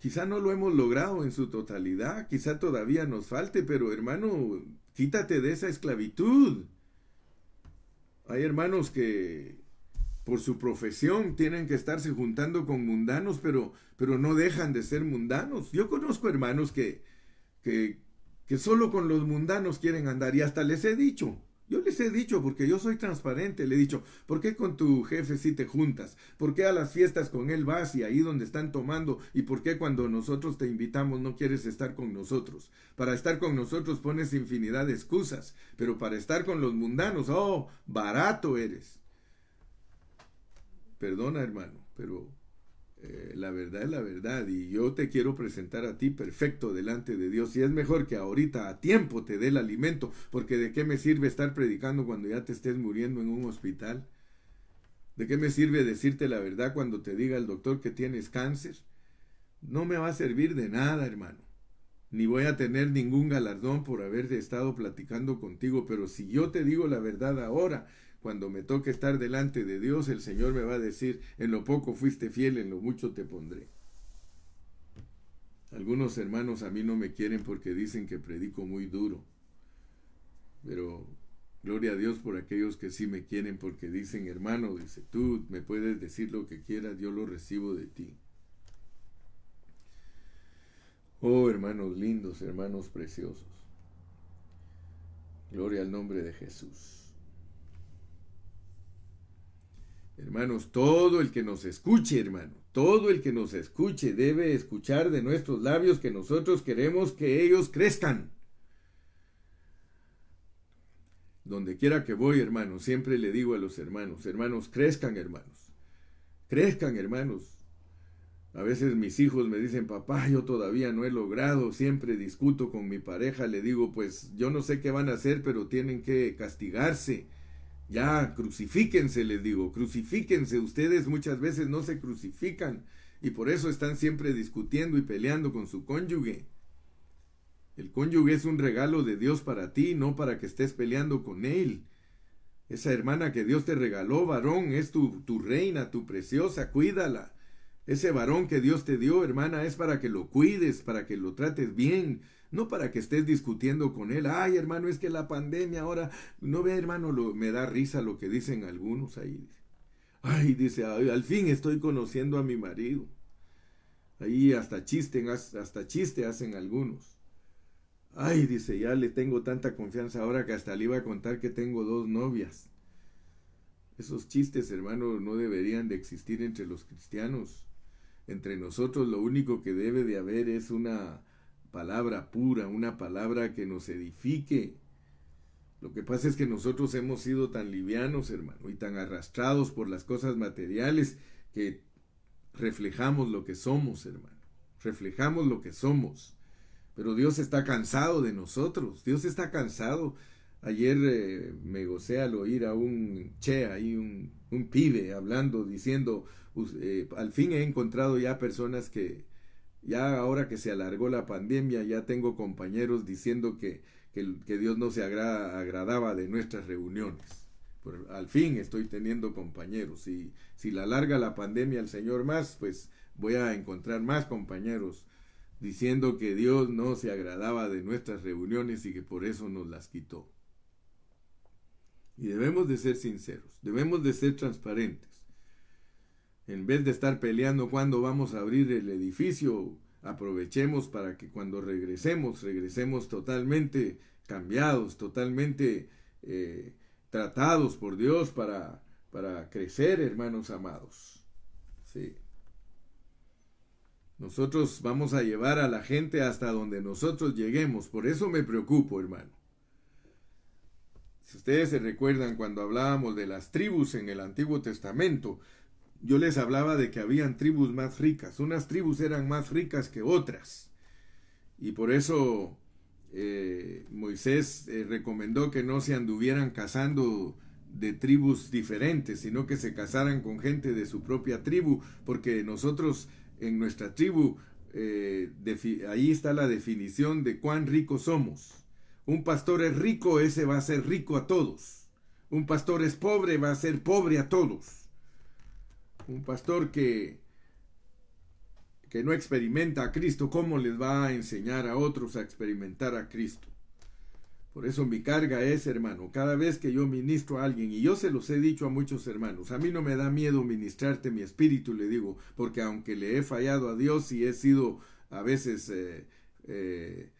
A: Quizá no lo hemos logrado en su totalidad, quizá todavía nos falte, pero hermano, quítate de esa esclavitud. Hay hermanos que por su profesión tienen que estarse juntando con mundanos, pero, pero no dejan de ser mundanos. Yo conozco hermanos que, que, solo con los mundanos quieren andar y hasta les he dicho, yo les he dicho, porque yo soy transparente, le he dicho, ¿por qué con tu jefe sí te juntas? ¿Por qué a las fiestas con él vas y ahí donde están tomando? ¿Y por qué cuando nosotros te invitamos no quieres estar con nosotros? Para estar con nosotros pones infinidad de excusas, pero para estar con los mundanos, oh, barato eres. Perdona, hermano, pero eh, la verdad es la verdad y yo te quiero presentar a ti perfecto delante de Dios y es mejor que ahorita a tiempo te dé el alimento, porque de qué me sirve estar predicando cuando ya te estés muriendo en un hospital? ¿De qué me sirve decirte la verdad cuando te diga el doctor que tienes cáncer? No me va a servir de nada, hermano. Ni voy a tener ningún galardón por haber estado platicando contigo, pero si yo te digo la verdad ahora, cuando me toque estar delante de Dios, el Señor me va a decir, en lo poco fuiste fiel, en lo mucho te pondré. Algunos hermanos a mí no me quieren porque dicen que predico muy duro. Pero gloria a Dios por aquellos que sí me quieren porque dicen, hermano, dice, tú me puedes decir lo que quieras, yo lo recibo de ti. Oh, hermanos lindos, hermanos preciosos. Gloria al nombre de Jesús. Hermanos, todo el que nos escuche, hermano, todo el que nos escuche debe escuchar de nuestros labios que nosotros queremos que ellos crezcan. Donde quiera que voy, hermano, siempre le digo a los hermanos, hermanos, crezcan, hermanos. Crezcan, hermanos. A veces mis hijos me dicen, papá, yo todavía no he logrado, siempre discuto con mi pareja, le digo, pues yo no sé qué van a hacer, pero tienen que castigarse ya, crucifíquense, les digo, crucifíquense. Ustedes muchas veces no se crucifican y por eso están siempre discutiendo y peleando con su cónyuge. El cónyuge es un regalo de Dios para ti, no para que estés peleando con él. Esa hermana que Dios te regaló, varón, es tu, tu reina, tu preciosa, cuídala. Ese varón que Dios te dio, hermana, es para que lo cuides, para que lo trates bien, no para que estés discutiendo con él. Ay, hermano, es que la pandemia ahora, no ve, hermano, me da risa lo que dicen algunos ahí. Ay, dice, al fin estoy conociendo a mi marido. Ahí hasta chiste, hasta chiste hacen algunos. Ay, dice, ya le tengo tanta confianza ahora que hasta le iba a contar que tengo dos novias. Esos chistes, hermano, no deberían de existir entre los cristianos. Entre nosotros lo único que debe de haber es una palabra pura, una palabra que nos edifique. Lo que pasa es que nosotros hemos sido tan livianos, hermano, y tan arrastrados por las cosas materiales que reflejamos lo que somos, hermano. Reflejamos lo que somos. Pero Dios está cansado de nosotros. Dios está cansado. Ayer eh, me gocé al oír a un che, ahí un, un pibe hablando, diciendo, eh, al fin he encontrado ya personas que, ya ahora que se alargó la pandemia, ya tengo compañeros diciendo que, que, Dios no se agradaba de nuestras reuniones. al fin estoy teniendo compañeros. Y si la alarga la pandemia el Señor más, pues voy a encontrar más compañeros diciendo que Dios no se agradaba de nuestras reuniones y que por eso nos las quitó. Y debemos de ser sinceros, debemos de ser transparentes. En vez de estar peleando cuando vamos a abrir el edificio, aprovechemos para que cuando regresemos, regresemos totalmente cambiados, totalmente eh, tratados por Dios para, para crecer, hermanos amados. Sí. Nosotros vamos a llevar a la gente hasta donde nosotros lleguemos. Por eso me preocupo, hermano. Si ustedes se recuerdan cuando hablábamos de las tribus en el Antiguo Testamento, yo les hablaba de que habían tribus más ricas. Unas tribus eran más ricas que otras. Y por eso eh, Moisés eh, recomendó que no se anduvieran casando de tribus diferentes, sino que se casaran con gente de su propia tribu, porque nosotros en nuestra tribu, eh, ahí está la definición de cuán ricos somos. Un pastor es rico, ese va a ser rico a todos. Un pastor es pobre, va a ser pobre a todos un pastor que, que no experimenta a Cristo, ¿cómo les va a enseñar a otros a experimentar a Cristo? Por eso mi carga es, hermano, cada vez que yo ministro a alguien, y yo se los he dicho a muchos hermanos, a mí no me da miedo ministrarte mi espíritu, le digo, porque aunque le he fallado a Dios y he sido a veces eh, eh,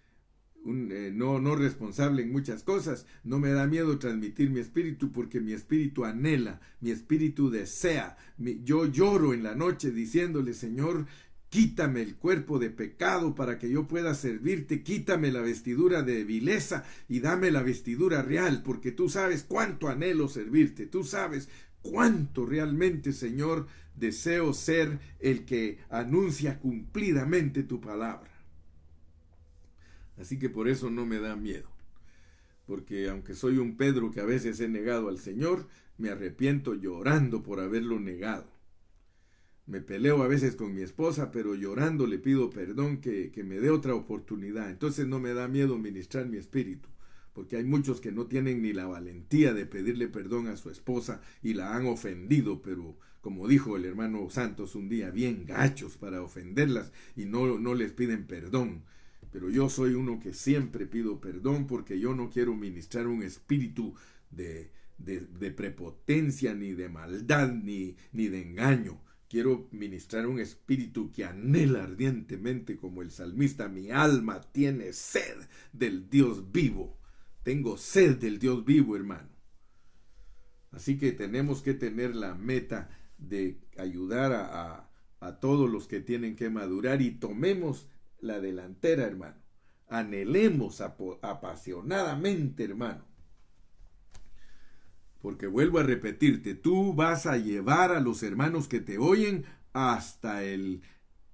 A: eh, no, no responsable en muchas cosas. No me da miedo transmitir mi espíritu porque mi espíritu anhela, mi espíritu desea. yo lloro en la noche diciéndole, Señor, quítame el cuerpo de pecado para que yo pueda servirte, quítame la vestidura de vileza y dame la vestidura real, porque tú sabes cuánto anhelo servirte, tú sabes cuánto realmente, Señor, deseo ser el que anuncia cumplidamente tu palabra. Así que por eso no me da miedo. Porque aunque soy un Pedro que a veces he negado al Señor, me arrepiento llorando por haberlo negado. Me peleo a veces con mi esposa, pero llorando le pido perdón que, que me dé otra oportunidad. Entonces no me da miedo ministrar mi espíritu porque hay muchos que no tienen ni la valentía de pedirle perdón a su esposa y la han ofendido, pero como dijo el hermano Santos un día, bien gachos para ofenderlas y no, no les piden perdón. Pero yo soy uno que siempre pido perdón porque yo no quiero ministrar un espíritu de, de, prepotencia, ni de maldad, ni, ni de engaño. Quiero ministrar un espíritu que anhela ardientemente como el salmista. Mi alma tiene sed del Dios vivo. Tengo sed del Dios vivo, hermano. Así que tenemos que tener la meta de ayudar a, a todos los que tienen que madurar y tomemos la delantera, hermano. Anhelemos apasionadamente, hermano. Porque vuelvo a repetirte, tú vas a llevar a los hermanos que te oyen hasta el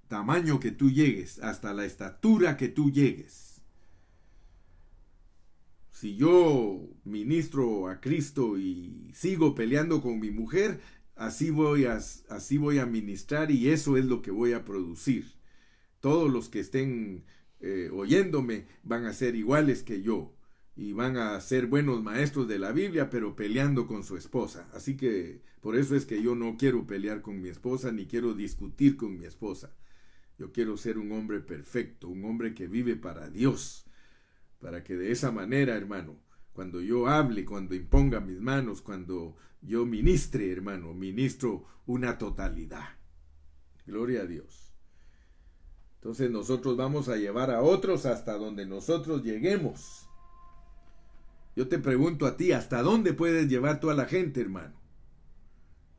A: tamaño que tú llegues, hasta la estatura que tú llegues. Si yo ministro a Cristo y sigo peleando con mi mujer, así voy a, así voy a ministrar y eso es lo que voy a producir todos los que estén eh, oyéndome van a ser iguales que yo y van a ser buenos maestros de la Biblia, pero peleando con su esposa. Así que por eso es que yo no quiero pelear con mi esposa ni quiero discutir con mi esposa. Yo quiero ser un hombre perfecto, un hombre que vive para Dios, para que de esa manera, hermano, cuando yo hable, cuando imponga mis manos, cuando yo ministre, hermano, ministro una totalidad. Gloria a Dios. Entonces nosotros vamos a llevar a otros hasta donde nosotros lleguemos. Yo te pregunto a ti, ¿hasta dónde puedes llevar tú a la gente, hermano?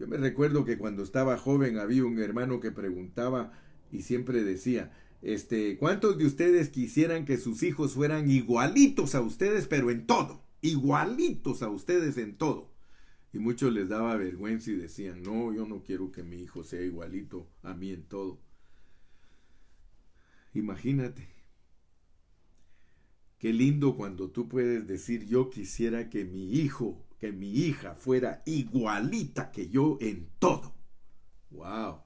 A: Yo me recuerdo que cuando estaba joven había un hermano que preguntaba y siempre decía, este, ¿cuántos de ustedes quisieran que sus hijos fueran igualitos a ustedes, pero en todo? Igualitos a ustedes en todo. Y muchos les daba vergüenza y decían, no, yo no quiero que mi hijo sea igualito a mí en todo. Imagínate. Qué lindo cuando tú puedes decir, yo quisiera que mi hijo, que mi hija fuera igualita que yo en todo. ¡Wow!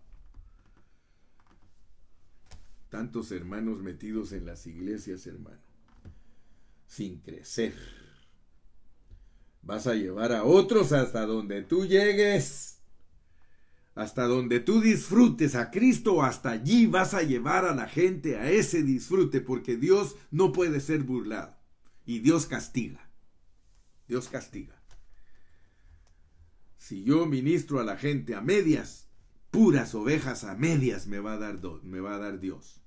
A: Tantos hermanos metidos en las iglesias, hermano, sin crecer. Vas a llevar a otros hasta donde tú llegues hasta donde tú disfrutes a Cristo, hasta allí vas a llevar a la gente a ese disfrute, porque Dios no puede ser burlado. Y Dios castiga. Dios castiga. Si yo ministro a la gente a medias, puras ovejas a medias me va a dar, me va a dar Dios.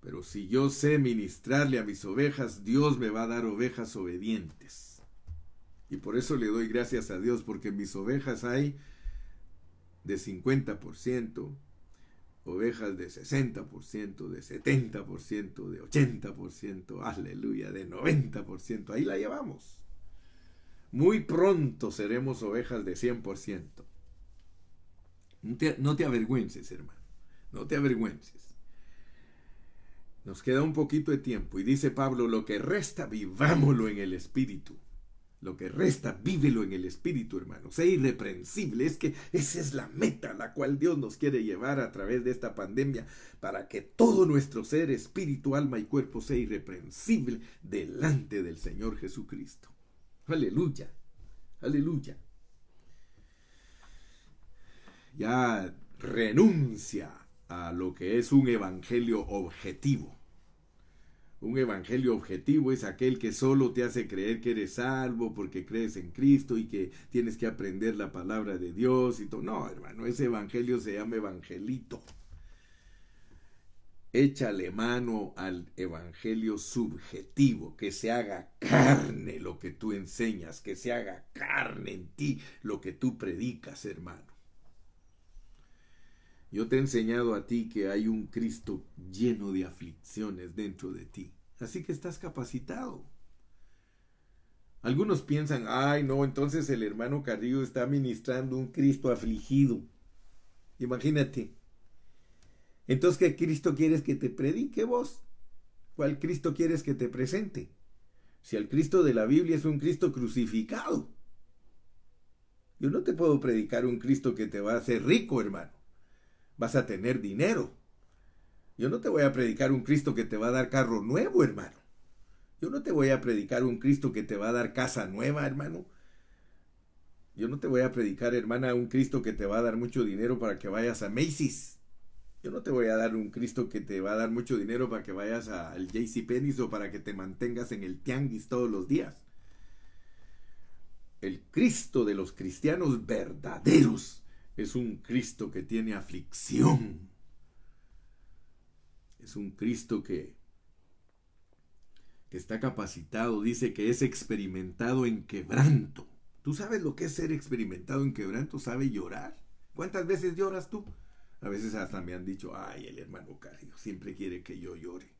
A: Pero si yo sé ministrarle a mis ovejas, Dios me va a dar ovejas obedientes. Y por eso le doy gracias a Dios, porque mis ovejas hay de 50%, ovejas de 60%, de 70%, de 80%, aleluya, de 90%, ahí la llevamos. Muy pronto seremos ovejas de 100%. No te, no te avergüences, hermano, no te avergüences. Nos queda un poquito de tiempo y dice Pablo, lo que resta, vivámoslo en el Espíritu. Lo que resta, vívelo en el Espíritu, hermano. Sé irreprensible. Es que esa es la meta a la cual Dios nos quiere llevar a través de esta pandemia para que todo nuestro ser, espíritu, alma y cuerpo sea irreprensible delante del Señor Jesucristo. Aleluya. Aleluya. Ya renuncia a lo que es un evangelio objetivo un evangelio objetivo es aquel que solo te hace creer que eres salvo porque crees en Cristo y que tienes que aprender la palabra de Dios y todo. No, hermano, ese evangelio se llama evangelito. Échale mano al evangelio subjetivo, que se haga carne lo que tú enseñas, que se haga carne en ti lo que tú predicas, hermano. Yo te he enseñado a ti que hay un Cristo lleno de aflicciones dentro de ti. Así que estás capacitado. Algunos piensan, ay no, entonces el hermano Carrillo está ministrando un Cristo afligido. Imagínate. Entonces, ¿qué Cristo quieres que te predique vos? ¿Cuál Cristo quieres que te presente? Si el Cristo de la Biblia es un Cristo crucificado. Yo no te puedo predicar un Cristo que te va a hacer rico, hermano vas a tener dinero. Yo no te voy a predicar un Cristo que te va a dar carro nuevo, hermano. Yo no te voy a predicar un Cristo que te va a dar casa nueva, hermano. Yo no te voy a predicar, hermana, un Cristo que te va a dar mucho dinero para que vayas a Macy's. Yo no te voy a dar un Cristo que te va a dar mucho dinero para que vayas al JC o para que te mantengas en el tianguis todos los días. El Cristo de los cristianos verdaderos es un Cristo que tiene aflicción. Es un Cristo que, que está capacitado, dice que es experimentado en quebranto. ¿Tú sabes lo que es ser experimentado en quebranto? ¿Sabe llorar? ¿Cuántas veces lloras tú? A veces hasta me han dicho, ay, el hermano Carrillo siempre quiere que yo llore.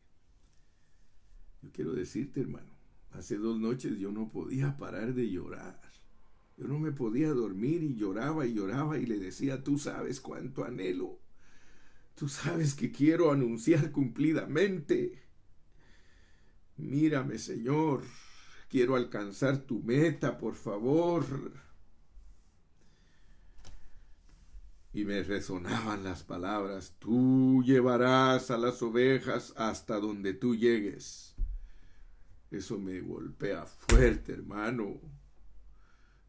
A: Yo quiero decirte, hermano, hace dos noches yo no podía parar de llorar. Yo no me podía dormir y lloraba y lloraba y le decía, tú sabes cuánto anhelo. Tú sabes que quiero anunciar cumplidamente. Mírame, Señor. Quiero alcanzar tu meta, por favor. Y me resonaban las palabras, tú llevarás a las ovejas hasta donde tú llegues. Eso me golpea fuerte, hermano.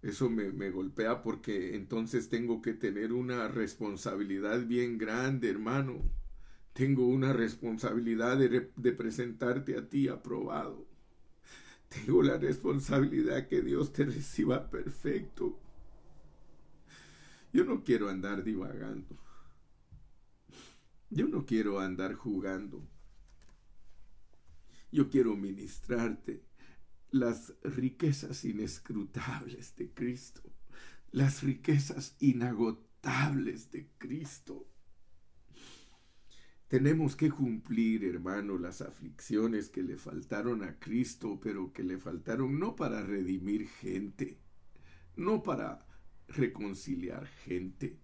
A: Eso me, golpea porque entonces tengo que tener una responsabilidad bien grande, hermano. Tengo una responsabilidad de, de presentarte a ti aprobado. Tengo la responsabilidad que Dios te reciba perfecto. Yo no quiero andar divagando. Yo no quiero andar jugando. Yo quiero ministrarte las riquezas inescrutables de Cristo, las riquezas inagotables de Cristo. Tenemos que cumplir, hermano, las aflicciones que le faltaron a Cristo, pero que le faltaron no para redimir gente, no para reconciliar gente,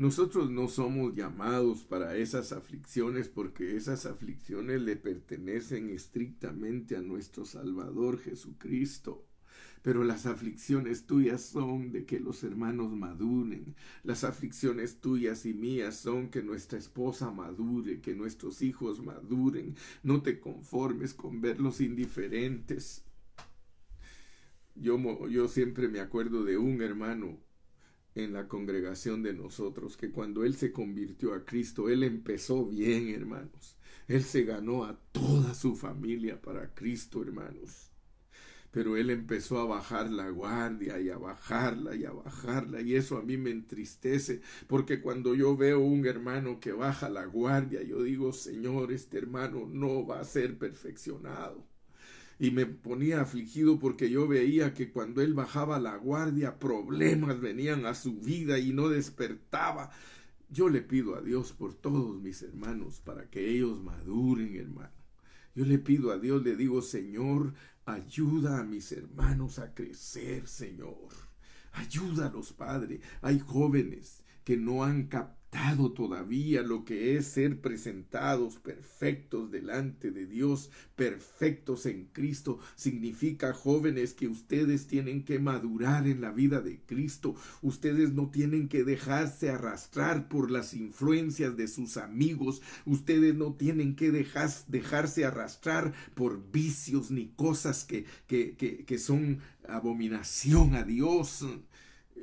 A: nosotros no somos llamados para esas aflicciones porque esas aflicciones le pertenecen estrictamente a nuestro Salvador Jesucristo. Pero las aflicciones tuyas son de que los hermanos maduren. Las aflicciones tuyas y mías son que nuestra esposa madure, que nuestros hijos maduren. No te conformes con verlos indiferentes. Yo, yo siempre me acuerdo de un hermano en la congregación de nosotros, que cuando Él se convirtió a Cristo, Él empezó bien, hermanos. Él se ganó a toda su familia para Cristo, hermanos. Pero Él empezó a bajar la guardia y a bajarla y a bajarla. Y eso a mí me entristece, porque cuando yo veo un hermano que baja la guardia, yo digo, Señor, este hermano no va a ser perfeccionado y me ponía afligido porque yo veía que cuando él bajaba la guardia problemas venían a su vida y no despertaba. Yo le pido a Dios por todos mis hermanos para que ellos maduren, hermano. Yo le pido a Dios, le digo, Señor, ayuda a mis hermanos a crecer, Señor. Ayúdalos, Padre. Hay jóvenes que no han captado todavía lo que es ser presentados perfectos delante de Dios, perfectos en Cristo, significa jóvenes que ustedes tienen que madurar en la vida de Cristo. Ustedes no tienen que dejarse arrastrar por las influencias de sus amigos. Ustedes no tienen que dejarse arrastrar por vicios ni cosas que, que, que, que son abominación a Dios.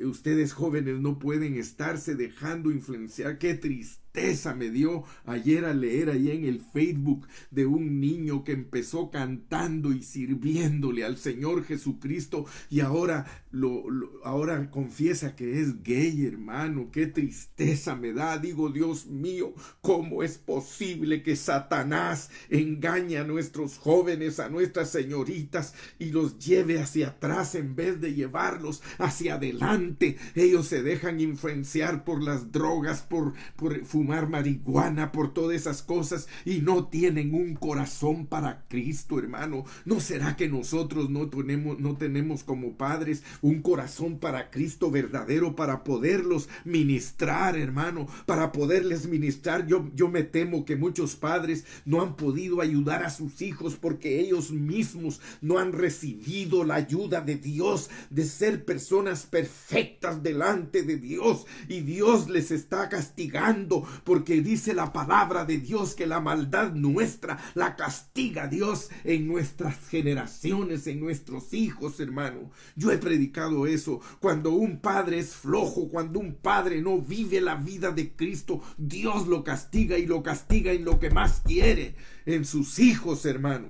A: Ustedes jóvenes no pueden estarse dejando influenciar. Qué triste me dio ayer a leer ahí en el Facebook de un niño que empezó cantando y sirviéndole al Señor Jesucristo y ahora lo, ahora confiesa que es gay, hermano. Qué tristeza me da. Digo, Dios mío, ¿cómo es posible que Satanás engañe a nuestros jóvenes, a nuestras señoritas y los lleve hacia atrás en vez de llevarlos hacia adelante? Ellos se dejan influenciar por las drogas, por, por fumar marihuana, por todas esas cosas y no tienen un corazón para Cristo, hermano. ¿No será que nosotros no tenemos, no tenemos como padres un corazón para Cristo verdadero para poderlos ministrar, hermano? Para poderles ministrar. Yo, yo me temo que muchos padres no han podido ayudar a sus hijos porque ellos mismos no han recibido la ayuda de Dios de ser personas perfectas delante de Dios y Dios les está castigando porque dice la palabra de Dios que la maldad nuestra la castiga Dios en nuestras generaciones, en nuestros hijos, hermano. Yo he predicado eso. Cuando un padre es flojo, cuando un padre no vive la vida de Cristo, Dios lo castiga y lo castiga en lo que más quiere, en sus hijos, hermano.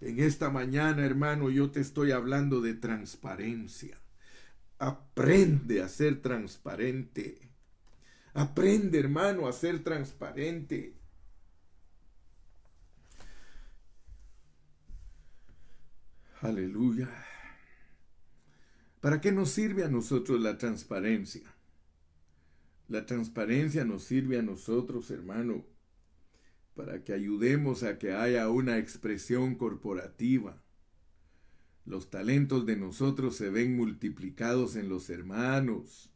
A: En esta mañana, hermano, yo te estoy hablando de transparencia. Aprende a ser transparente. Aprende, hermano, a ser transparente. Aleluya. ¿Para qué nos sirve a nosotros la transparencia? La transparencia nos sirve a nosotros, hermano, para que ayudemos a que haya una expresión corporativa. Los talentos de nosotros se ven multiplicados en los hermanos.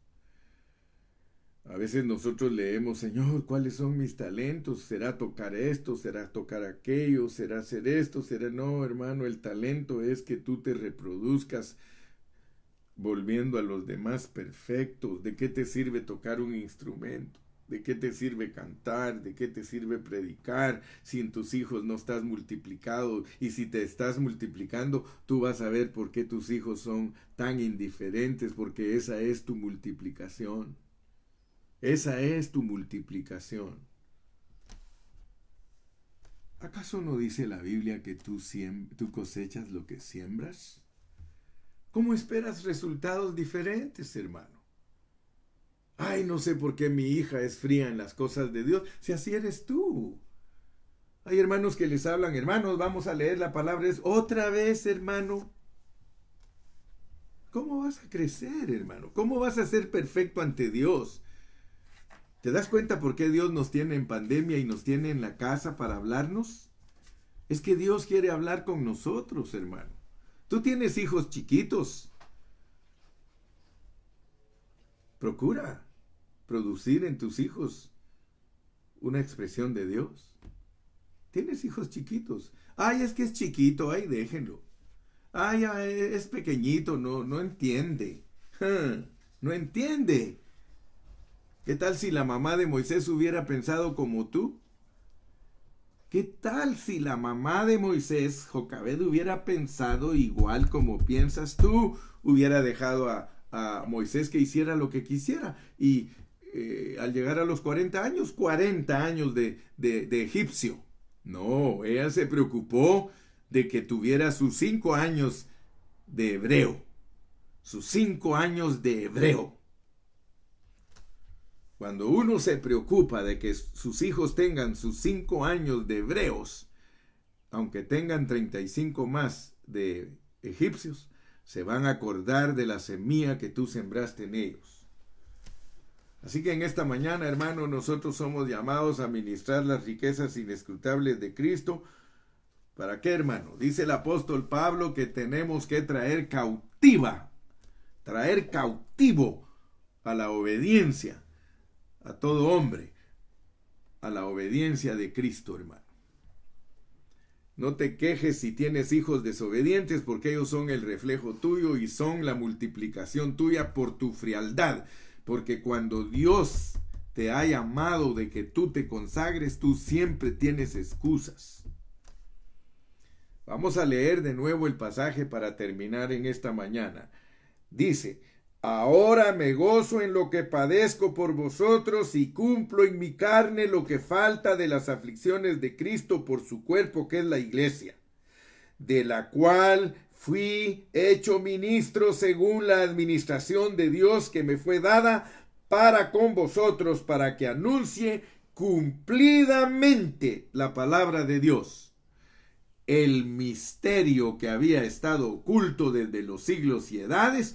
A: A veces nosotros leemos, Señor, ¿cuáles son mis talentos? ¿Será tocar esto? ¿Será tocar aquello? ¿Será hacer esto? ¿Será no, hermano? El talento es que tú te reproduzcas volviendo a los demás perfectos. ¿De qué te sirve tocar un instrumento? ¿De qué te sirve cantar? ¿De qué te sirve predicar si en tus hijos no estás multiplicado? Y si te estás multiplicando, tú vas a ver por qué tus hijos son tan indiferentes, porque esa es tu multiplicación. Esa es tu multiplicación. ¿Acaso no dice la Biblia que tú, tú, cosechas lo que siembras? ¿Cómo esperas resultados diferentes, hermano? Ay, no sé por qué mi hija es fría en las cosas de Dios, si así eres tú. Hay hermanos que les hablan, hermanos, vamos a leer la palabra. Es otra vez, hermano. ¿Cómo vas a crecer, hermano? ¿Cómo vas a ser perfecto ante Dios? ¿Te das cuenta por qué Dios nos tiene en pandemia y nos tiene en la casa para hablarnos? Es que Dios quiere hablar con nosotros, hermano. Tú tienes hijos chiquitos. Procura producir en tus hijos una expresión de Dios. Tienes hijos chiquitos. Ay, es que es chiquito, ay, déjenlo. Ay, es pequeñito, no, no entiende. *laughs* No entiende. ¿Qué tal si la mamá de Moisés hubiera pensado como tú? ¿Qué tal si la mamá de Moisés, Jocabed, hubiera pensado igual como piensas tú? Hubiera dejado a, Moisés que hiciera lo que quisiera. Y eh, al llegar a los 40 años, 40 años de, de, egipcio. No, ella se preocupó de que tuviera sus cinco años de hebreo. Sus cinco años de hebreo. Cuando uno se preocupa de que sus hijos tengan sus cinco años de hebreos, aunque tengan 35 más de egipcios, se van a acordar de la semilla que tú sembraste en ellos. Así que en esta mañana, hermano, nosotros somos llamados a ministrar las riquezas inescrutables de Cristo. ¿Para qué, hermano? Dice el apóstol Pablo que tenemos que traer cautiva, traer cautivo a la obediencia a todo hombre a la obediencia de Cristo, hermano. No te quejes si tienes hijos desobedientes, porque ellos son el reflejo tuyo y son la multiplicación tuya por tu frialdad. Porque cuando Dios te ha llamado de que tú te consagres, tú siempre tienes excusas. Vamos a leer de nuevo el pasaje para terminar en esta mañana. Dice, Ahora me gozo en lo que padezco por vosotros y cumplo en mi carne lo que falta de las aflicciones de Cristo por su cuerpo que es la iglesia, de la cual fui hecho ministro según la administración de Dios que me fue dada para con vosotros, para que anuncie cumplidamente la palabra de Dios, el misterio que había estado oculto desde los siglos y edades,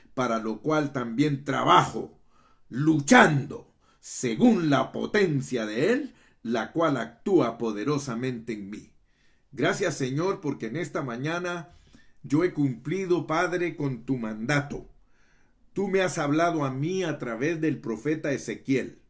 A: para lo cual también trabajo, luchando, según la potencia de Él, la cual actúa poderosamente en mí. Gracias Señor, porque en esta mañana yo he cumplido, Padre, con tu mandato. Tú me has hablado a mí a través del profeta Ezequiel,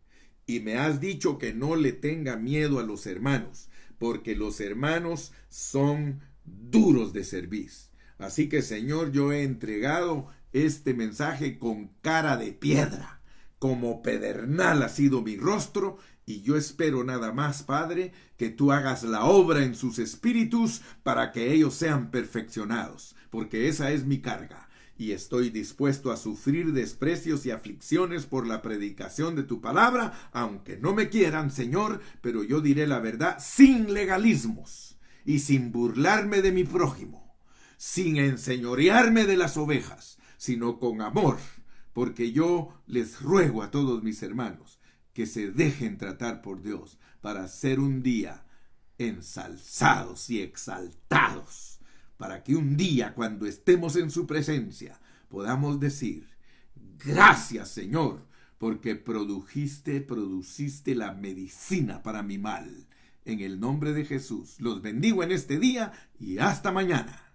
A: y me has dicho que no le tenga miedo a los hermanos, porque los hermanos son duros de servir. Así que Señor, yo he entregado este mensaje con cara de piedra. Como pedernal ha sido mi rostro, y yo espero nada más, Padre, que tú hagas la obra en sus espíritus para que ellos sean perfeccionados, porque esa es mi carga, y estoy dispuesto a sufrir desprecios y aflicciones por la predicación de tu palabra, aunque no me quieran, Señor, pero yo diré la verdad sin legalismos y sin burlarme de mi prójimo sin enseñorearme de las ovejas, sino con amor, porque yo les ruego a todos mis hermanos que se dejen tratar por Dios para ser un día ensalzados y exaltados, para que un día cuando estemos en su presencia podamos decir, gracias Señor, porque produjiste, produciste la medicina para mi mal. En el nombre de Jesús, los bendigo en este día y hasta mañana.